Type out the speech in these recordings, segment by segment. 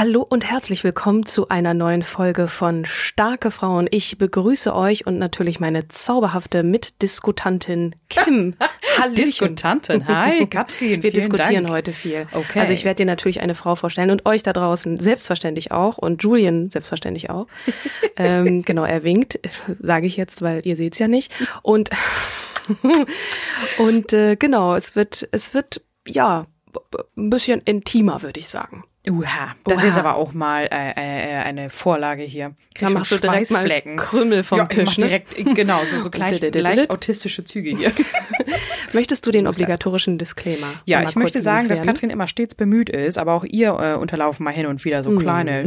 Hallo und herzlich willkommen zu einer neuen Folge von Starke Frauen. Ich begrüße euch und natürlich meine zauberhafte Mitdiskutantin Kim. Hallo. Diskutantin. Hi, Katrin. Wir diskutieren Dank. heute viel. Okay. Also ich werde dir natürlich eine Frau vorstellen und euch da draußen selbstverständlich auch und Julian selbstverständlich auch. ähm, genau, er winkt, sage ich jetzt, weil ihr seht's ja nicht. Und und äh, genau, es wird es wird ja ein bisschen intimer, würde ich sagen. Uha, das ist Oha. jetzt aber auch mal äh, äh, eine Vorlage hier. Krieg Da machst du direkt mal. Krümel vom ja, Tisch, ne? direkt, genau, so, so Dididididid. leicht autistische Züge hier. Möchtest du den obligatorischen Disclaimer? Ja, ich möchte sagen, dass? Katrin immer stets bemüht ist, aber auch ihr äh, unterlaufen mal hin und wieder so Mhm. kleine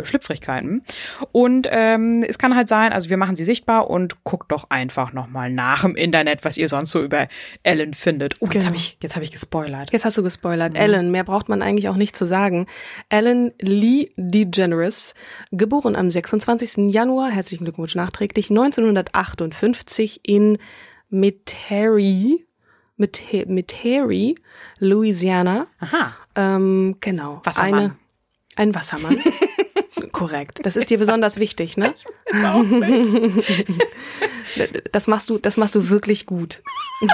äh, Schlüpfrigkeiten. Und ähm, es kann halt sein, also wir machen sie sichtbar und guckt doch einfach nochmal nach im Internet, was ihr sonst so über Ellen findet. Oh, jetzt Genau. habe ich, jetzt hab ich gespoilert. Jetzt hast du gespoilert. Mhm. Ellen, mehr braucht man eigentlich auch nicht zu sagen. Ellen Lee DeGeneres, geboren am 26. Januar, herzlichen Glückwunsch nachträglich, 1958 in Metairie, Mete- Metairie, Louisiana. Aha. Ähm, genau. Wassermann. Eine, ein Wassermann. Korrekt. Das ist dir besonders wichtig, ne? Das machst du, das machst du wirklich gut.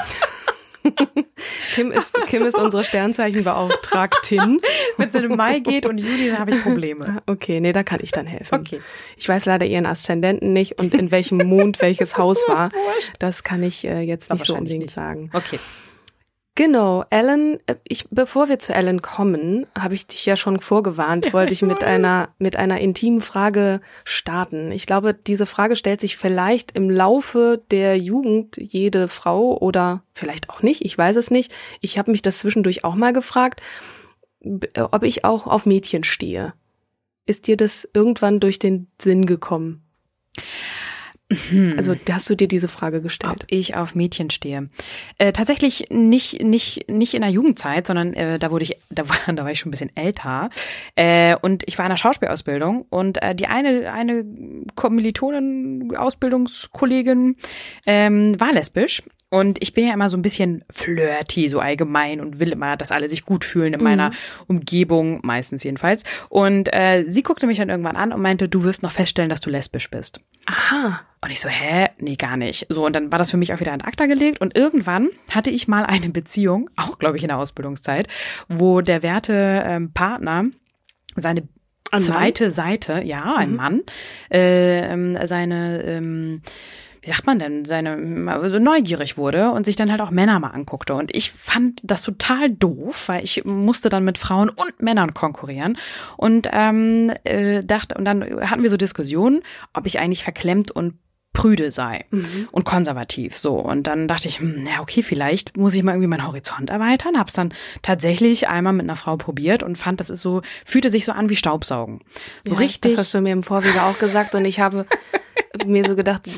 Kim ist, Kim ist unsere Sternzeichenbeauftragtin. Wenn es in Mai geht und Juli, dann habe ich Probleme. Okay, nee, da kann ich dann helfen. Okay. Ich weiß leider ihren Aszendenten nicht und in welchem Mond welches Haus war. Das kann ich äh, jetzt nicht so unbedingt nicht. sagen. Okay. Genau, Ellen, äh, ich, bevor wir zu Ellen kommen, habe ich dich ja schon vorgewarnt, wollte ich mit einer, mit einer intimen Frage starten. Ich glaube, diese Frage stellt sich vielleicht im Laufe der Jugend jede Frau oder vielleicht auch nicht, ich weiß es nicht. Ich habe mich das zwischendurch auch mal gefragt, äh, ob ich auch auf Mädchen stehe. Ist dir das irgendwann durch den Sinn gekommen? Also hast du dir diese Frage Ob gestellt? ich auf Mädchen stehe. Äh, tatsächlich nicht, nicht, nicht in der Jugendzeit, sondern äh, da wurde ich, da war, da war ich schon ein bisschen älter. Äh, und ich war in der Schauspielausbildung und äh, die eine, eine Kommilitonin, Ausbildungskollegin, ähm, war lesbisch. Und ich bin ja immer so ein bisschen flirty, so allgemein und will immer, dass alle sich gut fühlen in meiner Umgebung, meistens jedenfalls. Und äh, sie guckte mich dann irgendwann an und meinte, du wirst noch feststellen, dass du lesbisch bist. Aha. Und ich so, hä? Nee, gar nicht. So, und dann war das für mich auch wieder in ACTA gelegt. Und irgendwann hatte ich mal eine Beziehung, auch glaube ich in der Ausbildungszeit, wo der werte ähm, Partner seine Ein zweite Seite, ja, ein Mann, äh, seine, ähm, wie sagt man denn, seine, also neugierig wurde und sich dann halt auch Männer mal anguckte. Und ich fand das total doof, weil ich musste dann mit Frauen und Männern konkurrieren und ähm, äh, dachte, und dann hatten wir so Diskussionen, ob ich eigentlich verklemmt und prüde sei und konservativ so und dann dachte ich hm, ja okay vielleicht muss ich mal irgendwie meinen Horizont erweitern hab's dann tatsächlich einmal mit einer Frau probiert und fand das ist so fühlte sich so an wie Staubsaugen so Ja, richtig Das hast du mir im Vorwege auch gesagt und ich habe mir so gedacht,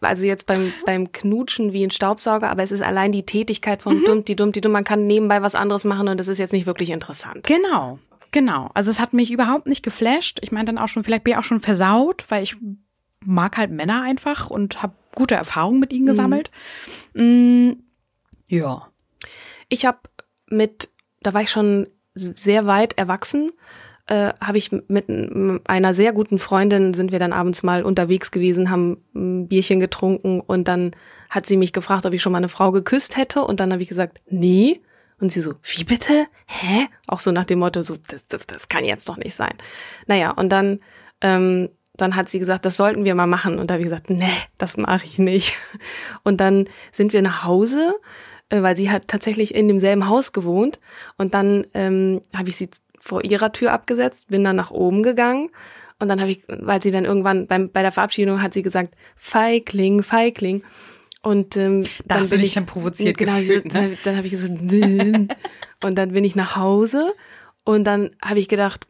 also jetzt beim, beim Knutschen wie ein Staubsauger, aber es ist allein die Tätigkeit von Mhm. dumm, die dumm, die dumm. Man kann nebenbei was anderes machen und das ist jetzt nicht wirklich interessant. Genau, genau. Also es hat mich überhaupt nicht geflasht. Ich meine dann auch schon, vielleicht bin ich auch schon versaut, weil ich mag halt Männer einfach und habe gute Erfahrungen mit ihnen gesammelt. Mm, ja. Ich habe mit, da war ich schon sehr weit erwachsen äh, habe ich mit einer sehr guten Freundin sind wir dann abends mal unterwegs gewesen, haben ein Bierchen getrunken und dann hat sie mich gefragt, ob ich schon mal eine Frau geküsst hätte und dann habe ich gesagt, nee. Und sie so, wie bitte? Hä? Auch so nach dem Motto, so, das, das, das kann jetzt doch nicht sein. Naja, und dann, ähm, dann hat sie gesagt, das sollten wir mal machen. Und da habe ich gesagt, nee, das mache ich nicht. Und dann sind wir nach Hause, äh, weil sie hat tatsächlich in demselben Haus gewohnt. Und dann ähm, habe ich sie vor ihrer Tür abgesetzt, bin dann nach oben gegangen und dann habe ich, weil sie dann irgendwann beim, bei der Verabschiedung hat sie gesagt, Feigling, Feigling. Und ähm, da dann hast du bin dich ich, dann provoziert genau, gefühlt, dann, ne? dann habe ich gesagt, und dann bin ich nach Hause und dann habe ich gedacht,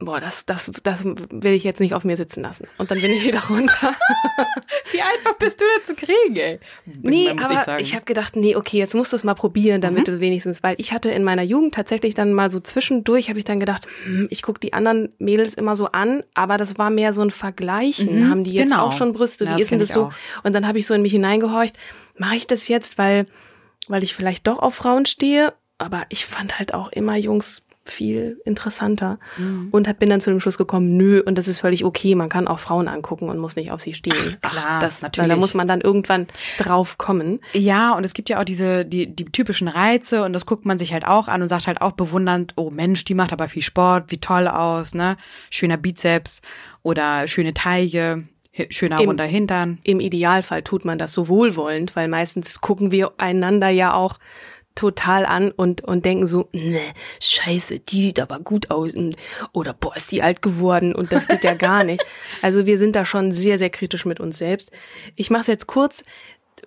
boah, das, das, das will ich jetzt nicht auf mir sitzen lassen. Und dann bin ich wieder runter. Wie einfach bist du denn zu kriegen, ey? Nee, aber ich ich, habe gedacht, nee, okay, jetzt musst du es mal probieren, damit Mhm. du wenigstens, weil ich hatte in meiner Jugend tatsächlich dann mal so zwischendurch, habe ich dann gedacht, hm, ich guck die anderen Mädels immer so an, aber das war mehr so ein Vergleichen. Mhm, Haben die jetzt genau. auch schon Brüste? Ja, Wie das ist denn das so? auch. Und dann habe ich so in mich hineingehorcht, mache ich das jetzt, weil, weil ich vielleicht doch auf Frauen stehe, aber ich fand halt auch immer Jungs viel interessanter Mhm. und bin dann zu dem Schluss gekommen, nö, und das ist völlig okay, man kann auch Frauen angucken und muss nicht auf sie stehen. Ach, klar, das, natürlich. Da muss man dann irgendwann drauf kommen. Ja, und es gibt ja auch diese, die, die typischen Reize und das guckt man sich halt auch an und sagt halt auch bewundernd, oh Mensch, die macht aber viel Sport, sieht toll aus, ne? Schöner Bizeps oder schöne Taille, schöner Im- runder Hintern. Im Idealfall tut man das so wohlwollend, weil meistens gucken wir einander ja auch total an und, und denken so, ne, scheiße, die sieht aber gut aus und, oder boah, ist die alt geworden und das geht ja gar nicht. Also wir sind da schon sehr, sehr kritisch mit uns selbst. Ich mache es jetzt kurz.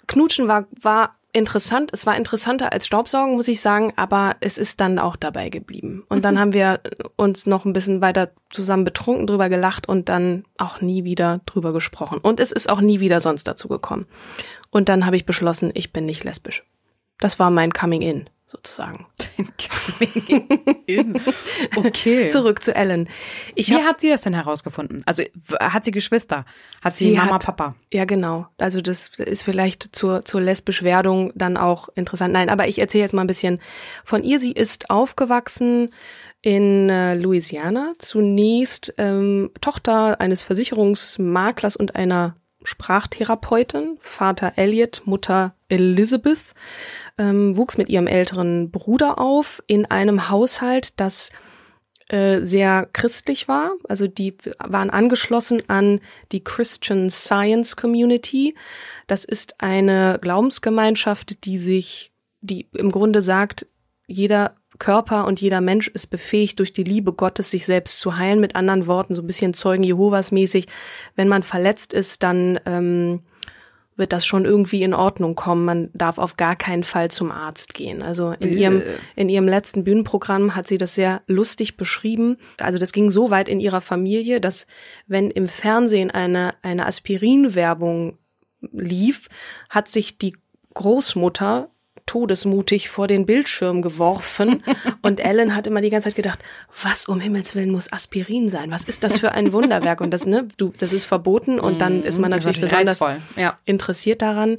Knutschen war, war interessant. Es war interessanter als Staubsaugen, muss ich sagen, aber es ist dann auch dabei geblieben. Und dann haben wir uns noch ein bisschen weiter zusammen betrunken, drüber gelacht und dann auch nie wieder drüber gesprochen. Und es ist auch nie wieder sonst dazu gekommen. Und dann habe ich beschlossen, ich bin nicht lesbisch. Das war mein Coming in, sozusagen. Okay. Zurück zu Ellen. Ich Wie hab, hat sie das denn herausgefunden? Also hat sie Geschwister? Hat sie, Sie Mama, hat- Papa? Ja, genau. Also das ist vielleicht zur, zur Lesbischwerdung dann auch interessant. Nein, aber ich erzähle jetzt mal ein bisschen von ihr. Sie ist aufgewachsen in äh, Louisiana. Zunächst ähm, Tochter eines Versicherungsmaklers und einer Sprachtherapeutin. Vater Elliot, Mutter Elizabeth. Ähm, wuchs mit ihrem älteren Bruder auf in einem Haushalt, das äh, sehr christlich war. Also die waren angeschlossen an die Christian Science Community. Das ist eine Glaubensgemeinschaft, die sich, die im Grunde sagt, jeder Körper und jeder Mensch ist befähigt, durch die Liebe Gottes sich selbst zu heilen. Mit anderen Worten, so ein bisschen Zeugen Jehovas mäßig. Wenn man verletzt ist, dann ähm, wird das schon irgendwie in Ordnung kommen. Man darf auf gar keinen Fall zum Arzt gehen. Also in ihrem, in ihrem letzten Bühnenprogramm hat sie das sehr lustig beschrieben. Also das ging so weit in ihrer Familie, dass wenn im Fernsehen eine, eine Aspirin-Werbung lief, hat sich die Großmutter todesmutig vor den Bildschirm geworfen und Ellen hat immer die ganze Zeit gedacht, was um Himmels Willen muss Aspirin sein? Was ist das für ein Wunderwerk? Und das, ne, du, das ist verboten und dann ist man Das ist natürlich natürlich besonders ja. interessiert daran.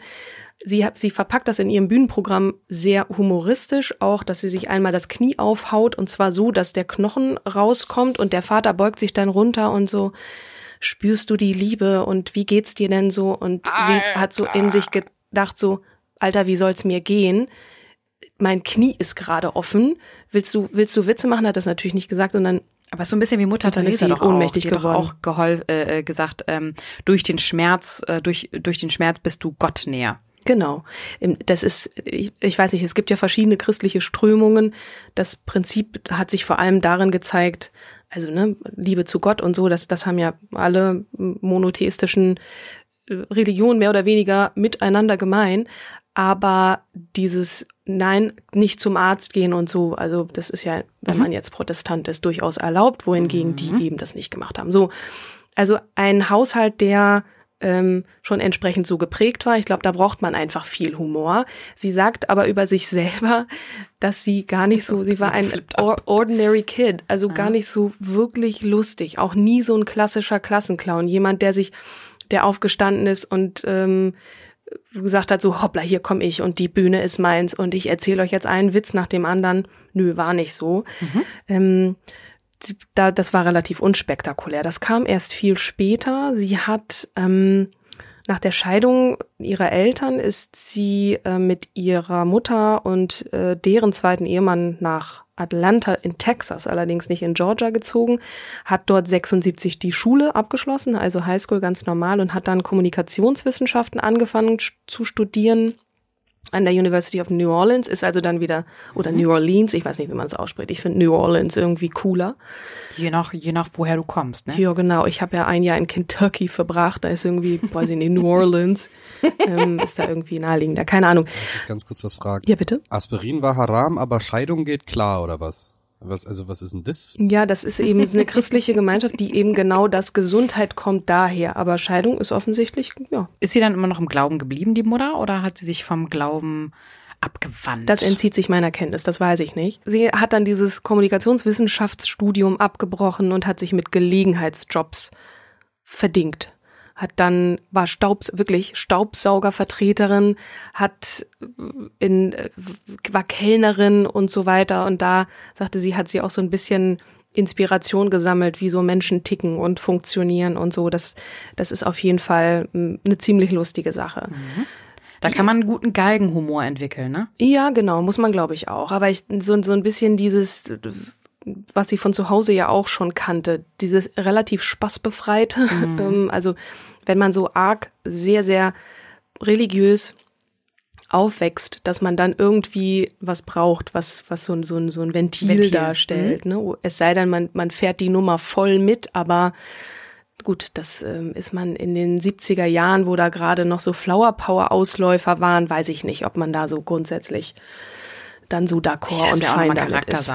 Sie, hat, sie verpackt das in ihrem Bühnenprogramm sehr humoristisch, auch, dass sie sich einmal das Knie aufhaut und zwar so, dass der Knochen rauskommt und der Vater beugt sich dann runter und so, spürst du die Liebe und wie geht's dir denn so? Und sie hat so in sich gedacht, so, Alter, wie soll's mir gehen? Mein Knie ist gerade offen. Willst du, willst du Witze machen? Hat das natürlich nicht gesagt dann Aber so ein bisschen wie Mutter Teresa doch auch. ohnmächtig Die hat geworden. Auch gehol äh, äh, gesagt, ähm, durch den Schmerz, äh, durch durch den Schmerz bist du Gott näher. Genau. Im- Das ist, ich, ich weiß nicht, es gibt ja verschiedene christliche Strömungen. Das Prinzip hat sich vor allem darin gezeigt, also ne, Liebe zu Gott und so, das, das haben ja alle monotheistischen äh, Religionen mehr oder weniger miteinander gemein. Aber dieses Nein, nicht zum Arzt gehen und so, also das ist ja, wenn man jetzt Protestant ist, durchaus erlaubt, wohingegen die eben das nicht gemacht haben. So, also ein Haushalt, der ähm, schon entsprechend so geprägt war. Ich glaube, da braucht man einfach viel Humor. Sie sagt aber über sich selber, dass sie gar nicht so, sie war ein ordinary kid, also gar nicht so wirklich lustig, auch nie so ein klassischer Klassenclown, jemand, der sich, der aufgestanden ist und ähm, gesagt hat, so hoppla, hier komme ich und die Bühne ist meins und ich erzähle euch jetzt einen Witz nach dem anderen. Nö, war nicht so. Ähm, da, das war relativ unspektakulär. Das kam erst viel später. Sie hat ähm, nach der Scheidung ihrer Eltern ist sie äh, mit ihrer Mutter und äh, deren zweiten Ehemann nach Atlanta in Texas, allerdings nicht in Georgia gezogen, hat dort 76 die Schule abgeschlossen, also Highschool ganz normal und hat dann Kommunikationswissenschaften angefangen zu studieren an der University of New Orleans, ist also dann wieder, oder New Orleans, ich weiß nicht, wie man es ausspricht. Ich finde New Orleans irgendwie cooler. Je nach, je nach woher du kommst, ne? Ja, genau. Ich habe ja ein Jahr in Kentucky verbracht, da ist irgendwie, weiß ich nicht, New Orleans, ähm, ist da irgendwie naheliegender. Keine Ahnung. Darf ich ganz kurz was fragen? Ja, bitte? Aspirin war haram, aber Scheidung geht klar, oder was? Was, also was ist denn das? Ja, das ist eben eine christliche Gemeinschaft, die eben genau das Gesundheit kommt daher. Aber Scheidung ist offensichtlich, ja. Ist sie dann immer noch im Glauben geblieben, die Mutter, oder hat sie sich vom Glauben abgewandt? Das entzieht sich meiner Kenntnis, das weiß ich nicht. Sie hat dann dieses Kommunikationswissenschaftsstudium abgebrochen und hat sich mit Gelegenheitsjobs verdingt hat dann war Staubs wirklich Staubsaugervertreterin, hat in war Kellnerin und so weiter und da sagte sie, hat sie auch so ein bisschen Inspiration gesammelt, wie so Menschen ticken und funktionieren und so. Das das ist auf jeden Fall eine ziemlich lustige Sache. Mhm. Da kann man einen guten Geigenhumor entwickeln, ne? Ja, genau, muss man glaube ich auch. Aber ich so, so ein bisschen dieses was sie von zu Hause ja auch schon kannte, dieses relativ spaßbefreite. Mhm. Ähm, also wenn man so arg sehr, sehr religiös aufwächst, dass man dann irgendwie was braucht, was, was so, ein so, ein so ein Ventil, Ventil. darstellt. Mhm. Ne? Es sei denn, man, man fährt die Nummer voll mit, aber gut, das ähm, ist man in den 70er Jahren, wo da gerade noch so Flower Power Ausläufer waren, weiß ich nicht, ob man da so grundsätzlich dann so d'accord und ja fein damit ist.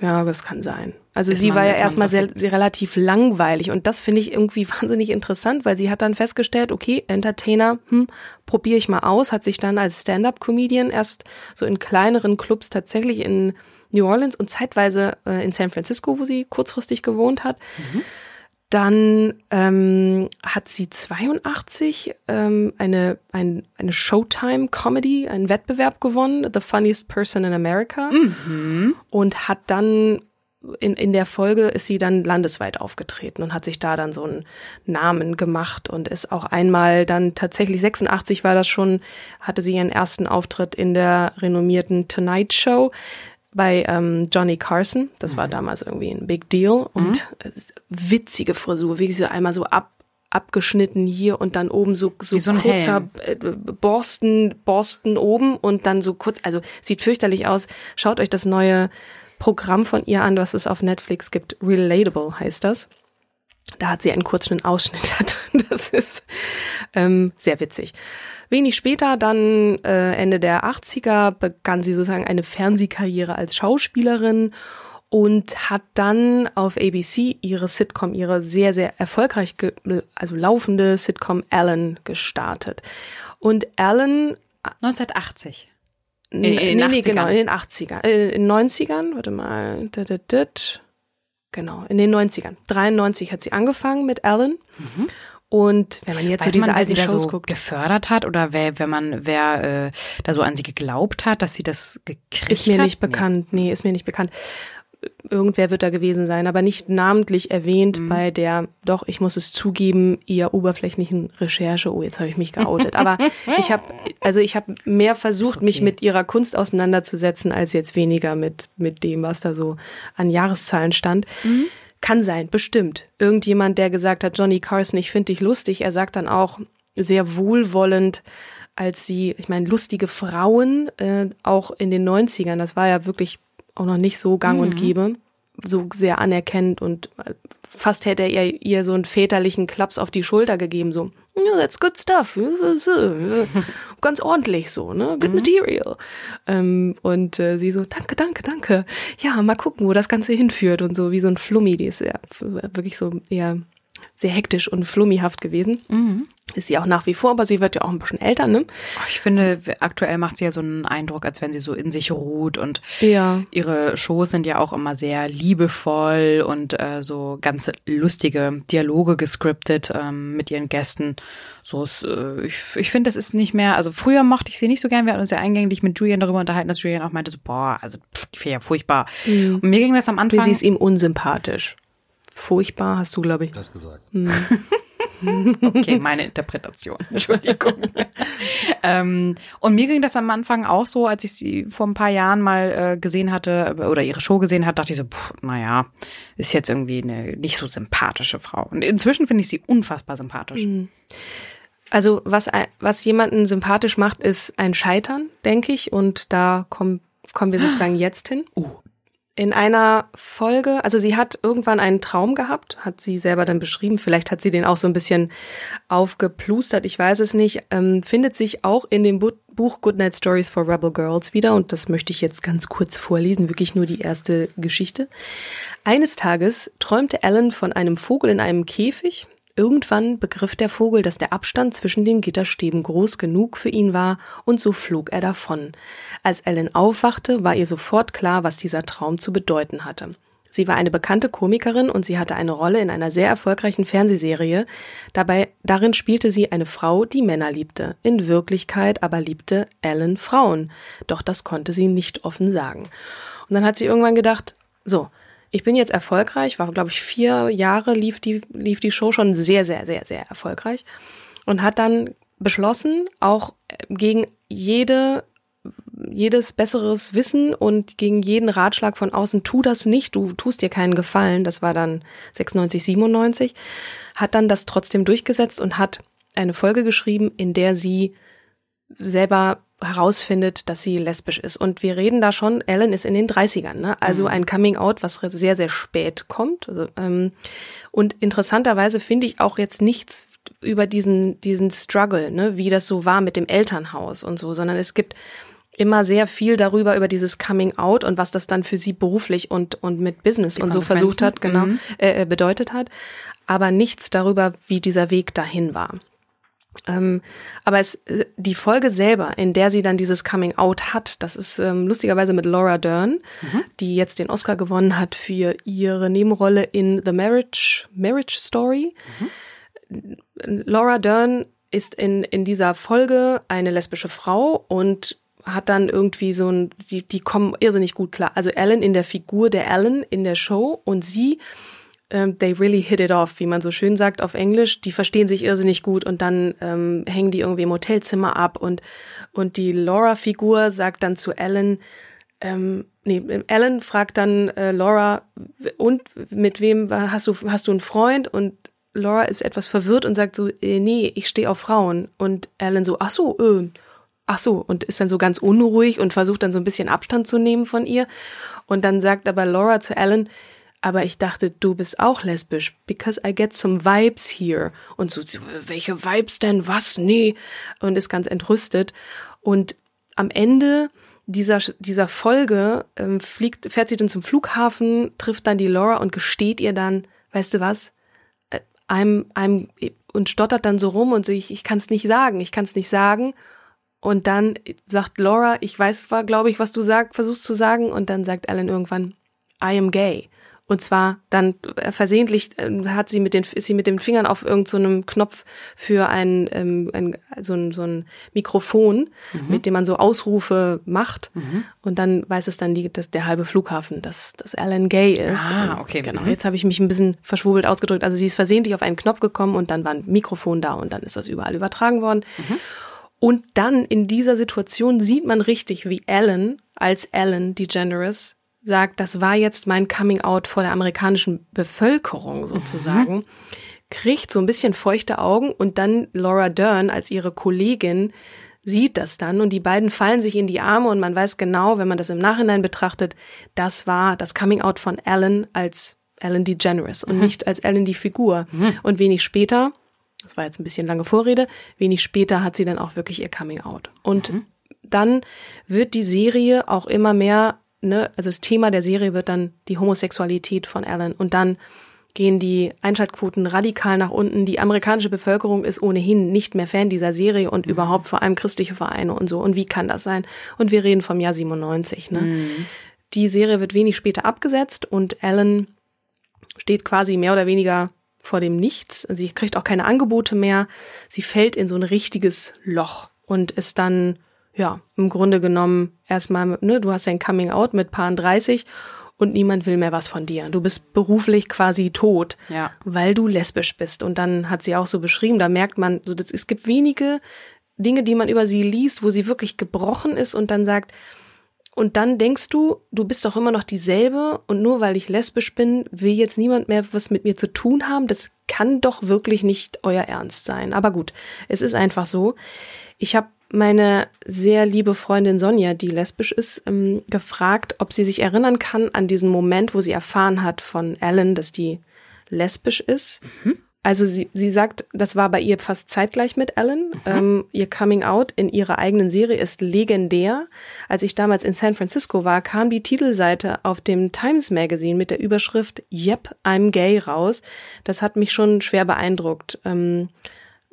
Ja, das kann sein. Also ist sie man, war ja erstmal sehr, sehr relativ langweilig und das finde ich irgendwie wahnsinnig interessant, weil sie hat dann festgestellt, okay, Entertainer, hm, probiere ich mal aus, hat sich dann als Stand-up-Comedian erst so in kleineren Clubs tatsächlich in New Orleans und zeitweise äh, in San Francisco, wo sie kurzfristig gewohnt hat. Mhm. Dann ähm, hat sie 82 ähm, eine, ein, eine Showtime-Comedy, einen Wettbewerb gewonnen, The Funniest Person in America. Mhm. Und hat dann in, in der Folge ist sie dann landesweit aufgetreten und hat sich da dann so einen Namen gemacht und ist auch einmal dann tatsächlich 86 war das schon, hatte sie ihren ersten Auftritt in der renommierten Tonight Show bei ähm, Johnny Carson. Das mhm. war damals irgendwie ein Big Deal und mhm. witzige Frisur, wie sie einmal so ab abgeschnitten hier und dann oben so so, so kurzer äh, Borsten Borsten oben und dann so kurz also sieht fürchterlich aus. Schaut euch das neue Programm von ihr an, was es auf Netflix gibt. Relatable heißt das. Da hat sie einen kurzen Ausschnitt da drin. Das ist ähm, sehr witzig. Wenig später, dann äh, Ende der 80er, begann sie sozusagen eine Fernsehkarriere als Schauspielerin und hat dann auf ABC ihre Sitcom, ihre sehr, sehr erfolgreich, also laufende Sitcom Ellen gestartet. Und Ellen 1980. In, in nee, nee, genau, in den 80ern, äh, in den 90ern, warte mal, genau, in den 90ern. 93 hat sie angefangen mit Ellen. Mhm. Und wenn man jetzt so diese man, alten Shows so guckt. gefördert hat oder wer, wenn man, wer äh, da so an sie geglaubt hat, dass sie das gekriegt hat? Ist mir hat? nicht bekannt, nee. nee, ist mir nicht bekannt irgendwer wird da gewesen sein, aber nicht namentlich erwähnt mhm. bei der, doch, ich muss es zugeben, eher oberflächlichen Recherche. Oh, jetzt habe ich mich geoutet. Aber ich habe, also ich habe mehr versucht, okay. mich mit ihrer Kunst auseinanderzusetzen, als jetzt weniger mit, mit dem, was da so an Jahreszahlen stand. Mhm. Kann sein, bestimmt. Irgendjemand, der gesagt hat, Johnny Carson, ich finde dich lustig, er sagt dann auch sehr wohlwollend, als sie, ich meine, lustige Frauen, äh, auch in den 90ern, das war ja wirklich auch noch nicht so gang mhm. und gäbe, so sehr anerkennt und fast hätte er ihr, so einen väterlichen Klaps auf die Schulter gegeben, so, yeah, that's good stuff, ganz ordentlich so, ne, good mhm. material. Ähm, und äh, sie so, danke, danke, danke. Ja, mal gucken, wo das Ganze hinführt und so, wie so ein Flummi, die ist ja wirklich so eher sehr hektisch und flummihaft gewesen. Mhm. Ist sie auch nach wie vor, aber sie wird ja auch ein bisschen älter, ne? Ich finde, aktuell macht sie ja so einen Eindruck, als wenn sie so in sich ruht und Ja. ihre Shows sind ja auch immer sehr liebevoll und äh, so ganz lustige Dialoge gescriptet ähm, mit ihren Gästen. So ist, äh, ich, ich finde, das ist nicht mehr, also früher mochte ich sie nicht so gern, wir hatten uns ja eingänglich mit Julian darüber unterhalten, dass Julian auch meinte so, boah, also pff, die finde ich ja furchtbar. Und mir ging das am Anfang. sie ist ihm unsympathisch. Furchtbar, hast du, glaube ich. Das gesagt. Okay, meine Interpretation. Entschuldigung. ähm, und mir ging das am Anfang auch so, als ich sie vor ein paar Jahren mal äh, gesehen hatte oder ihre Show gesehen hat, dachte ich so, pff, naja, ist jetzt irgendwie eine nicht so sympathische Frau. Und inzwischen finde ich sie unfassbar sympathisch. Also was, was jemanden sympathisch macht, ist ein Scheitern, denke ich. Und da kommen, kommen wir sozusagen jetzt hin. In einer Folge, also sie hat irgendwann einen Traum gehabt, hat sie selber dann beschrieben, vielleicht hat sie den auch so ein bisschen aufgeplustert, ich weiß es nicht, ähm, findet sich auch in dem Bu Buch Goodnight Stories for Rebel Girls wieder und das möchte ich jetzt ganz kurz vorlesen, wirklich nur die erste Geschichte. Eines Tages träumte Alan von einem Vogel in einem Käfig. Irgendwann begriff der Vogel, dass der Abstand zwischen den Gitterstäben groß genug für ihn war, und so flog er davon. Als Alan aufwachte, war ihr sofort klar, was dieser Traum zu bedeuten hatte. Sie war eine bekannte Komikerin und sie hatte eine Rolle in einer sehr erfolgreichen Fernsehserie. Dabei, darin spielte sie eine Frau, die Männer liebte. In Wirklichkeit aber liebte Alan Frauen. Doch das konnte sie nicht offen sagen. Und dann hat sie irgendwann gedacht, so, ich bin jetzt erfolgreich, war, glaube ich, vier Jahre lief die, lief die Show schon sehr, sehr, sehr, sehr erfolgreich. Und hat dann beschlossen, auch gegen jede jedes besseres Wissen und gegen jeden Ratschlag von außen, tu das nicht, du tust dir keinen Gefallen, das war dann 96, 97, hat dann das trotzdem durchgesetzt und hat eine Folge geschrieben, in der sie selber herausfindet, dass sie lesbisch ist. Und wir reden da schon, Ellen ist in den 30ern, ne? also ein Coming Out, was sehr, sehr spät kommt. Also, ähm, und interessanterweise finde ich auch jetzt nichts über diesen, diesen Struggle, ne? wie das so war mit dem Elternhaus und so, sondern es gibt immer sehr viel darüber, über dieses Coming Out und was das dann für sie beruflich und, und mit Business Die und so versucht hat, genau, Mhm. äh, äh, bedeutet hat, aber nichts darüber, wie dieser Weg dahin war. Ähm, aber es, äh, die Folge selber, in der sie dann dieses Coming Out hat, das ist ähm, lustigerweise mit Laura Dern, die jetzt den Oscar gewonnen hat für ihre Nebenrolle in The Marriage, Marriage Story. Laura Dern ist in, in dieser Folge eine lesbische Frau und hat dann irgendwie so ein, die, die kommen irrsinnig gut klar. Also Ellen in der Figur der Ellen in der Show und sie, ähm, they really hit it off, wie man so schön sagt auf Englisch. Die verstehen sich irrsinnig gut und dann ähm, hängen die irgendwie im Hotelzimmer ab und, und die Laura-Figur sagt dann zu Ellen, ähm, nee, Ellen fragt dann äh, Laura, und mit wem hast du, hast du einen Freund? Und Laura ist etwas verwirrt und sagt so, äh, nee, ich stehe auf Frauen. Und Ellen so, ach so, äh, ach so, und ist dann so ganz unruhig und versucht dann so ein bisschen Abstand zu nehmen von ihr. Und dann sagt aber Laura zu Ellen, aber ich dachte, du bist auch lesbisch, because I get some vibes here. Und so, welche Vibes denn? Was? Nee. Und ist ganz entrüstet. Und am Ende dieser, dieser Folge ähm, fliegt, fährt sie dann zum Flughafen, trifft dann die Laura und gesteht ihr dann, weißt du was, äh, I'm, I'm, und stottert dann so rum und so, ich, ich kann es nicht sagen, ich kann es nicht sagen. Und dann sagt Laura, ich weiß zwar, glaube ich, was du sag, versuchst zu sagen, und dann sagt Alan irgendwann, I am gay. Und zwar dann äh, versehentlich äh, hat sie mit den ist sie mit den Fingern auf irgendeinem so Knopf für ein, ähm, ein so ein so ein Mikrofon, mit dem man so Ausrufe macht und dann weiß es dann die, dass der halbe Flughafen, dass dass Alan gay ist. Ah, Und okay. Genau. Mhm. Jetzt habe ich mich ein bisschen verschwurbelt ausgedrückt. Also sie ist versehentlich auf einen Knopf gekommen und dann war ein Mikrofon da und dann ist das überall übertragen worden. Und dann in dieser Situation sieht man richtig, wie Alan als Alan DeGeneres sagt, das war jetzt mein Coming Out vor der amerikanischen Bevölkerung sozusagen, kriegt so ein bisschen feuchte Augen und dann Laura Dern als ihre Kollegin sieht das dann und die beiden fallen sich in die Arme und man weiß genau, wenn man das im Nachhinein betrachtet, das war das Coming Out von Alan als Alan DeGeneres und nicht als Alan die Figur. Und wenig später, das war jetzt ein bisschen lange Vorrede, wenig später hat sie dann auch wirklich ihr Coming Out. Und dann wird die Serie auch immer mehr, ne, also das Thema der Serie wird dann die Homosexualität von Alan und dann gehen die Einschaltquoten radikal nach unten. Die amerikanische Bevölkerung ist ohnehin nicht mehr Fan dieser Serie und mhm. überhaupt vor allem christliche Vereine und so. Und wie kann das sein? Und wir reden vom Jahr 97. Ne? Mhm. Die Serie wird wenig später abgesetzt und Ellen steht quasi mehr oder weniger vor dem Nichts. Sie kriegt auch keine Angebote mehr. Sie fällt in so ein richtiges Loch und ist dann, ja, im Grunde genommen erstmal, ne, du hast dein Coming Out mit Paar 30 und niemand will mehr was von dir. Du bist beruflich quasi tot, ja. weil du lesbisch bist. Und dann hat sie auch so beschrieben, da merkt man, so, das, es gibt wenige Dinge, die man über sie liest, wo sie wirklich gebrochen ist und dann sagt, und dann denkst du, du bist doch immer noch dieselbe und nur weil ich lesbisch bin, will jetzt niemand mehr was mit mir zu tun haben. Das kann doch wirklich nicht euer Ernst sein. Aber gut, es ist einfach so. Ich habe meine sehr liebe Freundin Sonja, die lesbisch ist, ähm, gefragt, ob sie sich erinnern kann an diesen Moment, wo sie erfahren hat von Ellen, dass die lesbisch ist. Mhm. Also sie, sie sagt, das war bei ihr fast zeitgleich mit Ellen. Mhm. Ähm, ihr Coming Out in ihrer eigenen Serie ist legendär. Als ich damals in San Francisco war, kam die Titelseite auf dem Times Magazine mit der Überschrift Yep, I'm gay raus. Das hat mich schon schwer beeindruckt. Ähm,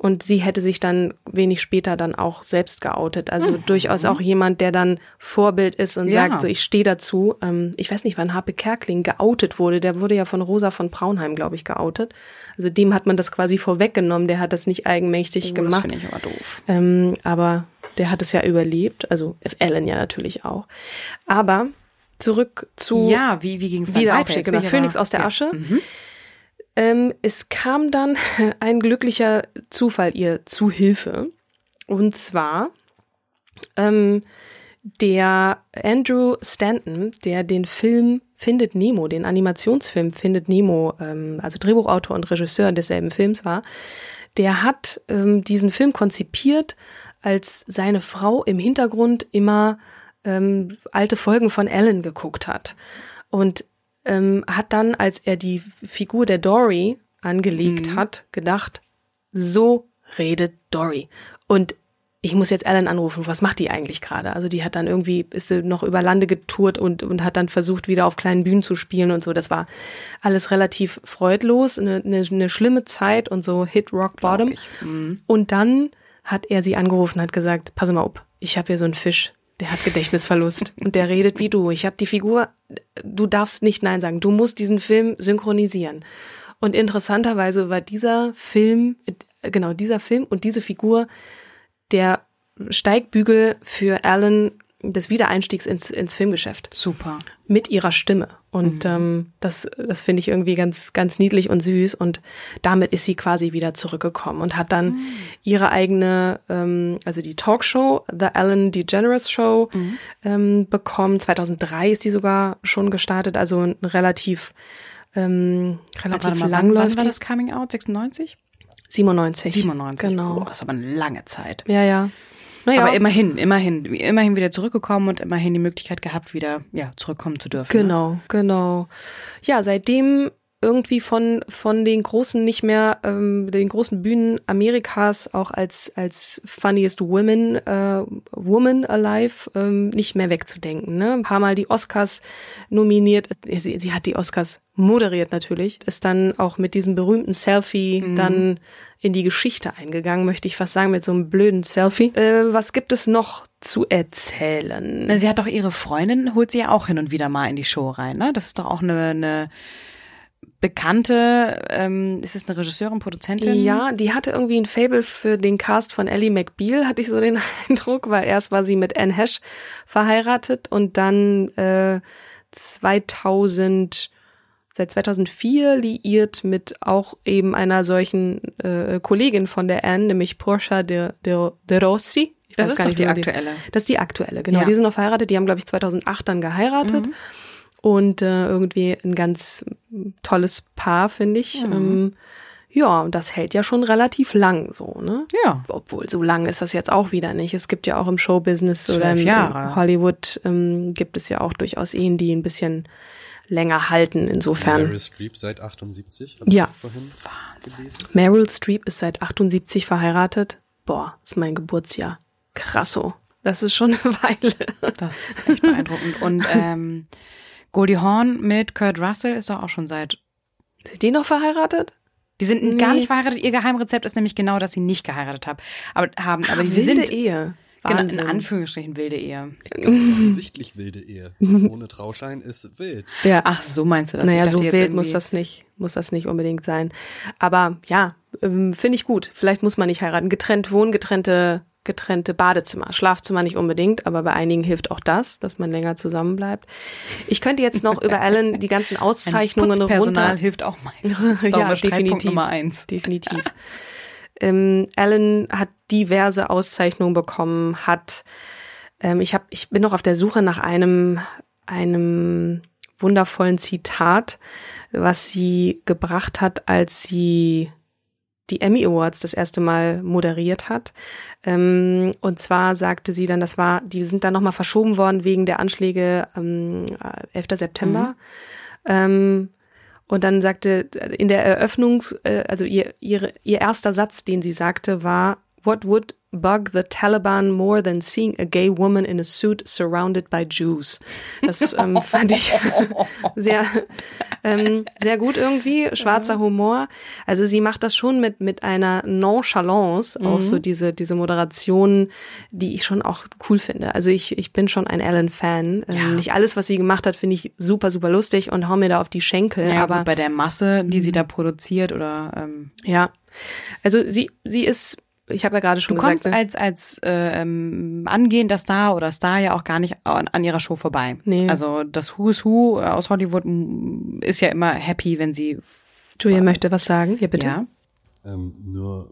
und sie hätte sich dann wenig später dann auch selbst geoutet. Also mhm. durchaus auch jemand, der dann Vorbild ist und ja. sagt, so ich stehe dazu. Ähm, ich weiß nicht, wann Harpe Kerkling geoutet wurde. Der wurde ja von Rosa von Braunheim, glaube ich, geoutet. Also dem hat man das quasi vorweggenommen. Der hat das nicht eigenmächtig oh, gemacht. Das finde ich aber doof. Ähm, aber der hat es ja überlebt. Also Ellen ja natürlich auch. Aber zurück zu ja, wie wie ging es weiter? Genau, Phoenix aus der ja. Asche. Mhm. Ähm, es kam dann ein glücklicher Zufall ihr zu Hilfe. Und zwar ähm, der Andrew Stanton, der den Film Findet Nemo, den Animationsfilm Findet Nemo, ähm, also Drehbuchautor und Regisseur desselben Films war, der hat ähm, diesen Film konzipiert, als seine Frau im Hintergrund immer ähm, alte Folgen von Ellen geguckt hat. Und ähm, hat dann, als er die Figur der Dory angelegt mhm. hat, gedacht, so redet Dory. Und ich muss jetzt Ellen anrufen, was macht die eigentlich gerade? Also die hat dann irgendwie, ist sie noch über Lande getourt und, und hat dann versucht, wieder auf kleinen Bühnen zu spielen und so. Das war alles relativ freudlos, eine, eine, eine schlimme Zeit und so Hit Rock Bottom. Mhm. Und dann hat er sie angerufen, hat gesagt, pass mal auf, ich habe hier so einen Fisch, der hat Gedächtnisverlust und der redet wie du. Ich habe die Figur, du darfst nicht Nein sagen. Du musst diesen Film synchronisieren. Und interessanterweise war dieser Film, genau dieser Film und diese Figur der Steigbügel für Alan des Wiedereinstiegs ins, ins Filmgeschäft. Super. Mit ihrer Stimme. Und mhm. ähm, das, das finde ich irgendwie ganz, ganz niedlich und süß. Und damit ist sie quasi wieder zurückgekommen und hat dann mhm. ihre eigene, ähm, also die Talkshow, The Ellen DeGeneres Show, mhm. ähm, bekommen. 2003 ist die sogar schon gestartet, also ein relativ, ähm, relativ mal, langläufig. Wann war das Coming Out? 96? 97. 97. Genau. Oh, das ist aber eine lange Zeit. Ja, ja. Naja. Aber immerhin, immerhin, immerhin wieder zurückgekommen und immerhin die Möglichkeit gehabt, wieder ja, zurückkommen zu dürfen. Ne? Genau, ne? genau. Ja, seitdem irgendwie von von den großen nicht mehr ähm, den großen Bühnen Amerikas auch als als funniest woman äh, woman alive ähm, nicht mehr wegzudenken ne ein paar Mal die Oscars nominiert sie, sie hat die Oscars moderiert natürlich ist dann auch mit diesem berühmten Selfie mhm. dann in die Geschichte eingegangen, möchte ich fast sagen, mit so einem blöden Selfie. Äh, was gibt es noch zu erzählen? Sie hat doch ihre Freundin, holt sie ja auch hin und wieder mal in die Show rein, ne? Das ist doch auch eine, eine bekannte, ähm, ist es eine Regisseurin, Produzentin? Ja, die hatte irgendwie ein Fable für den Cast von Ellie McBeal, hatte ich so den Eindruck, weil erst war sie mit Anne Hesh verheiratet und dann äh, 2000 seit 2004 liiert mit auch eben einer solchen äh, Kollegin von der Anne, nämlich Portia de, de, de Rossi. Ich das ist nicht, die aktuelle. Die, das ist die aktuelle, genau. Ja. Die sind noch verheiratet, die haben, glaube ich, 2008 dann geheiratet. Mhm. Und äh, irgendwie ein ganz tolles Paar, finde ich. Mhm. Ähm, ja, und das hält ja schon relativ lang so, ne? Ja. Obwohl, so lang ist das jetzt auch wieder nicht. Es gibt ja auch im Showbusiness oder im Jahre. Hollywood ähm, gibt es ja auch durchaus Ehen, die ein bisschen länger halten. Insofern. Meryl Streep seit 78? Ja. Meryl Streep ist seit 78 verheiratet. Boah, ist mein Geburtsjahr. Krasso. Das ist schon eine Weile. Das ist echt beeindruckend. Und ähm, Goldie Hawn mit Kurt Russell ist doch auch schon seit Sind die noch verheiratet? Die sind Nee. gar nicht verheiratet. Ihr Geheimrezept ist nämlich genau, dass sie nicht geheiratet haben. Aber, haben. aber Ach, sie wilde sind Ehe. genau, in Wahnsinn. Anführungsstrichen wilde Ehe. Ganz offensichtlich wilde Ehe. Ohne Trauschein ist wild. Ja. Ach, so meinst du das? naja, so wild irgendwie- muss das nicht, muss das nicht unbedingt sein. Aber ja, ähm, finde ich gut. Vielleicht muss man nicht heiraten. Getrennt wohnen, getrennte, getrennte Badezimmer. Schlafzimmer nicht unbedingt, aber bei einigen hilft auch das, dass man länger zusammen bleibt. Ich könnte jetzt noch über Alan die ganzen Ein Auszeichnungen Putzpersonal runter. hilft auch meistens. Ja, definitiv. Nummer eins. Definitiv. ähm, Alan hat diverse Auszeichnungen bekommen, hat ähm, ich habe ich bin noch auf der Suche nach einem einem wundervollen Zitat, was sie gebracht hat, als sie die Emmy Awards das erste Mal moderiert hat. Ähm, und zwar sagte sie dann, das war, die sind dann nochmal verschoben worden wegen der Anschläge ähm, 11. September. Ähm, und dann sagte in der Eröffnungs, äh, also ihr, ihre, ihr erster Satz, den sie sagte, war, What would bug the Taliban more than seeing a gay woman in a suit surrounded by Jews? Das ähm, fand ich sehr, ähm, sehr gut irgendwie. Schwarzer Humor. Also sie macht das schon mit, mit einer Nonchalance, auch so diese, diese Moderation, die ich schon auch cool finde. Also ich, ich bin schon ein Ellen-Fan. Ähm, Ja. Nicht alles, was sie gemacht hat, finde ich super, super lustig und hau mir da auf die Schenkel. Ja, aber gut, bei der Masse, die sie da produziert oder ähm, ja. Also sie, sie ist, ich habe ja gerade schon du gesagt. kommst ne? als als äh, ähm, angehender Star oder Star ja auch gar nicht an, an ihrer Show vorbei. Nee. Also das Who's Who aus Hollywood ist ja immer happy, wenn sie Julia möchte was sagen. Hier bitte. ja Ähm, nur,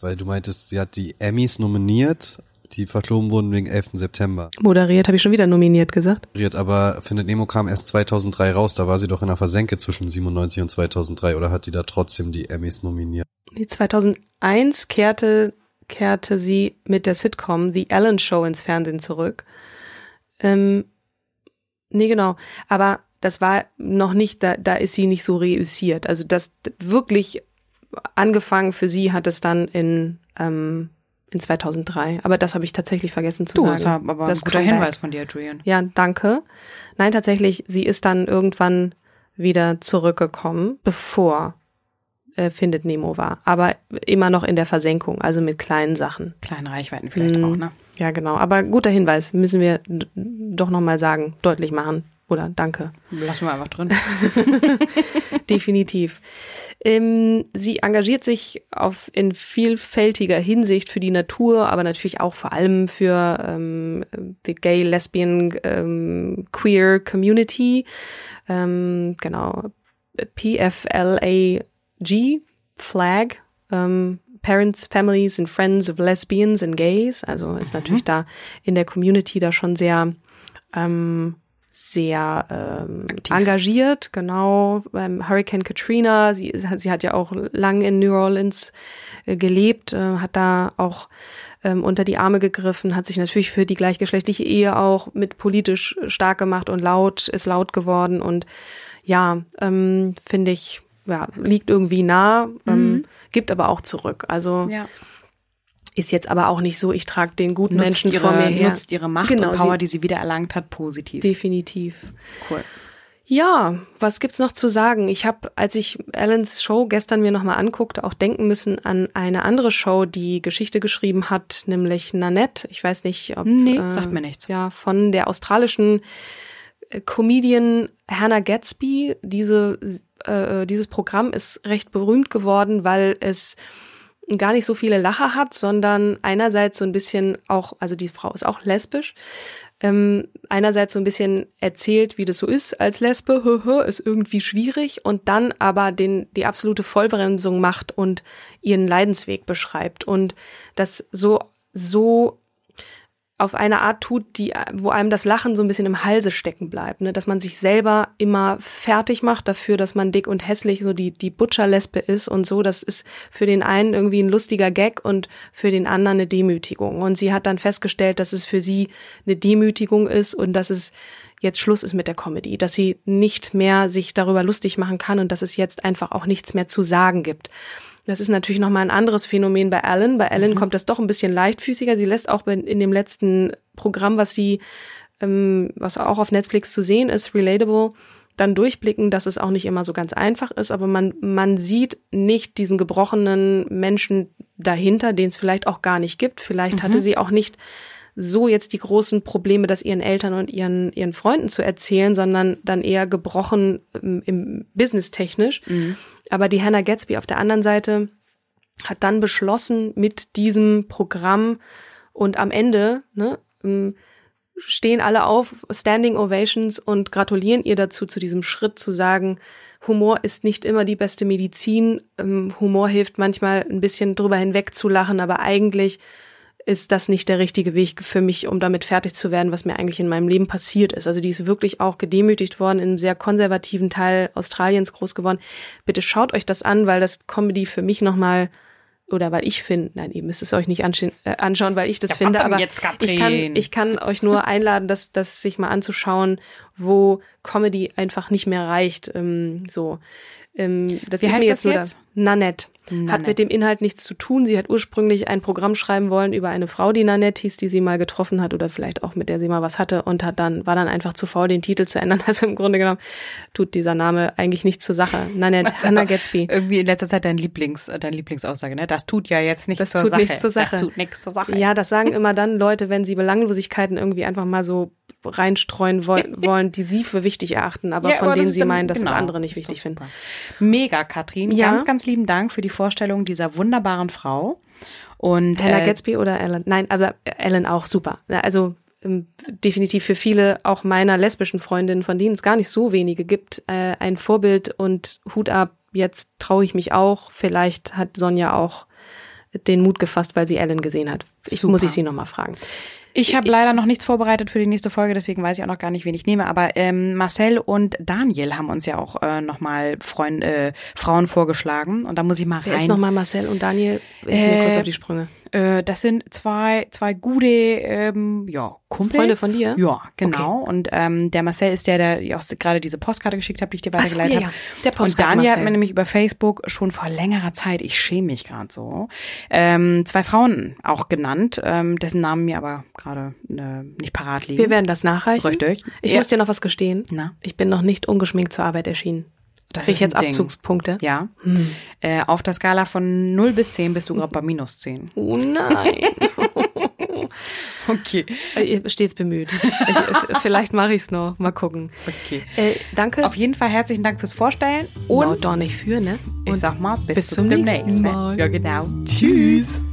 weil du meintest, sie hat die Emmys nominiert, die verschoben wurden wegen 11. September. Moderiert, habe ich schon wieder nominiert gesagt. Aber Findet Nemo kam erst 2003 raus, da war sie doch in der Versenke zwischen 97 und 2003 oder hat die da trotzdem die Emmys nominiert? Nee, 2001 kehrte, kehrte sie mit der Sitcom The Ellen Show ins Fernsehen zurück. Ähm, nee, genau. Aber das war noch nicht, da, da ist sie nicht so reüssiert. Also das wirklich angefangen für sie hat es dann in, ähm, in 2003. Aber das habe ich tatsächlich vergessen zu du, sagen. das aber Das ein guter Comeback. Hinweis von dir, Julian. Ja, danke. Nein, tatsächlich, sie ist dann irgendwann wieder zurückgekommen, bevor äh, Findet Nemo war. Aber immer noch in der Versenkung, also mit kleinen Sachen. Kleine Reichweiten vielleicht Mhm. auch, ne? Ja, genau. Aber guter Hinweis, müssen wir doch nochmal sagen, deutlich machen. Oder danke. Lassen wir einfach drin. Definitiv. Ähm, sie engagiert sich auf in vielfältiger Hinsicht für die Natur, aber natürlich auch vor allem für ähm, die Gay, Lesbian, ähm, Queer Community. Ähm, genau. PFLAG, Flag, ähm, Parents, Families and Friends of Lesbians and Gays. Also ist natürlich da in der Community da schon sehr ähm, sehr ähm, Aktiv. engagiert, genau, beim Hurricane Katrina. Sie, ist- sie hat ja auch lang in New Orleans äh, gelebt, äh, hat da auch ähm, unter die Arme gegriffen, hat sich natürlich für die gleichgeschlechtliche Ehe auch mit politisch stark gemacht und laut, ist laut geworden und ja, ähm, finde ich, ja, liegt irgendwie nah, ähm, gibt aber auch zurück. Also ja. Ist jetzt aber auch nicht so, ich trage den guten Nutzt Menschen ihre, vor mir her. nutzt ihre Macht Genau, und Power, sie- die sie wieder erlangt hat, positiv. Definitiv. Cool. Ja, was gibt's noch zu sagen? Ich habe, als ich Allens Show gestern mir nochmal anguckte, auch denken müssen an eine andere Show, die Geschichte geschrieben hat, nämlich Nanette. Ich weiß nicht, ob Nee, äh, sagt mir nichts. Ja, von der australischen äh, Comedian Hannah Gatsby. Diese äh, dieses Programm ist recht berühmt geworden, weil es gar nicht so viele Lacher hat, sondern einerseits so ein bisschen auch, also die Frau ist auch lesbisch, ähm, einerseits so ein bisschen erzählt, wie das so ist als Lesbe, ist irgendwie schwierig und dann aber den, die absolute Vollbremsung macht und ihren Leidensweg beschreibt. Und das so, so auf eine Art tut, die, wo einem das Lachen so ein bisschen im Halse stecken bleibt, ne? dass man sich selber immer fertig macht dafür, dass man dick und hässlich so die, die Butcherlesbe ist und so. Das ist für den einen irgendwie ein lustiger Gag und für den anderen eine Demütigung. Und sie hat dann festgestellt, dass es für sie eine Demütigung ist und dass es jetzt Schluss ist mit der Comedy, dass sie nicht mehr sich darüber lustig machen kann und dass es jetzt einfach auch nichts mehr zu sagen gibt. Das ist natürlich nochmal ein anderes Phänomen bei Ellen. Bei Ellen kommt das doch ein bisschen leichtfüßiger. Sie lässt auch in dem letzten Programm, was sie, ähm, was auch auf Netflix zu sehen ist, Relatable, dann durchblicken, dass es auch nicht immer so ganz einfach ist, aber man, man sieht nicht diesen gebrochenen Menschen dahinter, den es vielleicht auch gar nicht gibt. Vielleicht mhm. hatte sie auch nicht so jetzt die großen Probleme, das ihren Eltern und ihren, ihren Freunden zu erzählen, sondern dann eher gebrochen im, im Business technisch. Mhm. Aber die Hannah Gatsby auf der anderen Seite hat dann beschlossen, mit diesem Programm und am Ende ne, ähm, stehen alle auf, Standing Ovations und gratulieren ihr dazu, zu diesem Schritt zu sagen, Humor ist nicht immer die beste Medizin. Ähm, Humor hilft manchmal ein bisschen drüber hinweg zu lachen, aber eigentlich ist das nicht der richtige Weg für mich, um damit fertig zu werden, was mir eigentlich in meinem Leben passiert ist. Also die ist wirklich auch gedemütigt worden, in einem sehr konservativen Teil Australiens groß geworden. Bitte schaut euch das an, weil das Comedy für mich nochmal oder weil ich finde, nein, ihr müsst es euch nicht äh, anschauen, weil ich das ja, finde, aber jetzt, ich kann, ich kann euch nur einladen, das, das sich mal anzuschauen, wo Comedy einfach nicht mehr reicht. Ähm, so, ähm, das Wie ist heißt mir jetzt jetzt nur? Nanette. Nanette. Hat mit dem Inhalt nichts zu tun. Sie hat ursprünglich ein Programm schreiben wollen über eine Frau, die Nanette hieß, die sie mal getroffen hat oder vielleicht auch mit der sie mal was hatte und hat dann, war dann einfach zu faul, den Titel zu ändern. Also im Grunde genommen tut dieser Name eigentlich nichts zur Sache. Nanette, Hannah Gatsby. Irgendwie in letzter Zeit dein Lieblings, deine Lieblingsaussage, ne? Das tut ja jetzt nichts Das zur tut Sache. nichts zur Sache. Das tut nichts zur Sache. Ja, das sagen immer dann Leute, wenn sie Belanglosigkeiten irgendwie einfach mal so reinstreuen wollen, wollen die sie für wichtig erachten, aber Ja, von aber denen sie dann- meinen, dass genau, das andere nicht wichtig finden. Mega, Katrin. Ja. Ganz, ganz lieben Dank für die Vorstellung dieser wunderbaren Frau. Und Hannah äh, Gatsby oder Ellen? Nein, aber Ellen auch super. Also ähm, definitiv für viele auch meiner lesbischen Freundinnen, von denen es gar nicht so wenige gibt, äh, ein Vorbild und Hut ab. Jetzt traue ich mich auch. Vielleicht hat Sonja auch den Mut gefasst, weil sie Ellen gesehen hat. Ich Super. muss ich sie nochmal fragen. Ich habe leider noch nichts vorbereitet für die nächste Folge, deswegen weiß ich auch noch gar nicht, wen ich nehme. Aber ähm, Marcel und Daniel haben uns ja auch äh, nochmal Freund, äh, Frauen vorgeschlagen. Und da muss ich mal Wer ist rein. nochmal Marcel und Daniel? Ich mir Äh, kurz auf die Sprünge. Äh, das sind zwei, zwei gute, ähm, ja, Kumpels. Freunde von dir? Ja, genau. Und ähm, der Marcel ist der, der auch gerade diese Postkarte geschickt hat, die ich dir Ach so, weitergeleitet ja, habe. ja. Der Und Daniel hat Marcel. mir nämlich über Facebook schon vor längerer Zeit, ich schäme mich gerade so, ähm, zwei Frauen auch genannt, ähm, dessen Namen mir aber gerade äh, nicht parat liegen. Wir werden das nachreichen. Richtig. Ich Ja. muss dir noch was gestehen. Na? Ich bin noch nicht ungeschminkt zur Arbeit erschienen. Das Krieg ich jetzt Ding. Abzugspunkte? Ja. Hm. Äh, auf der Skala von 0 bis 10 bist du gerade bei minus 10. Oh nein. Okay. Äh, Stets bemüht. Ich, äh, vielleicht mache ich es noch. Mal gucken. Okay. Äh, danke. Auf jeden Fall herzlichen Dank fürs Vorstellen und und doch nicht für, ne? ich Und sag mal bis, bis zum demnächst. nächsten ne? Mal. Ja, genau. Tschüss.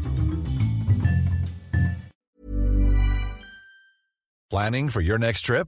Planning for your next trip?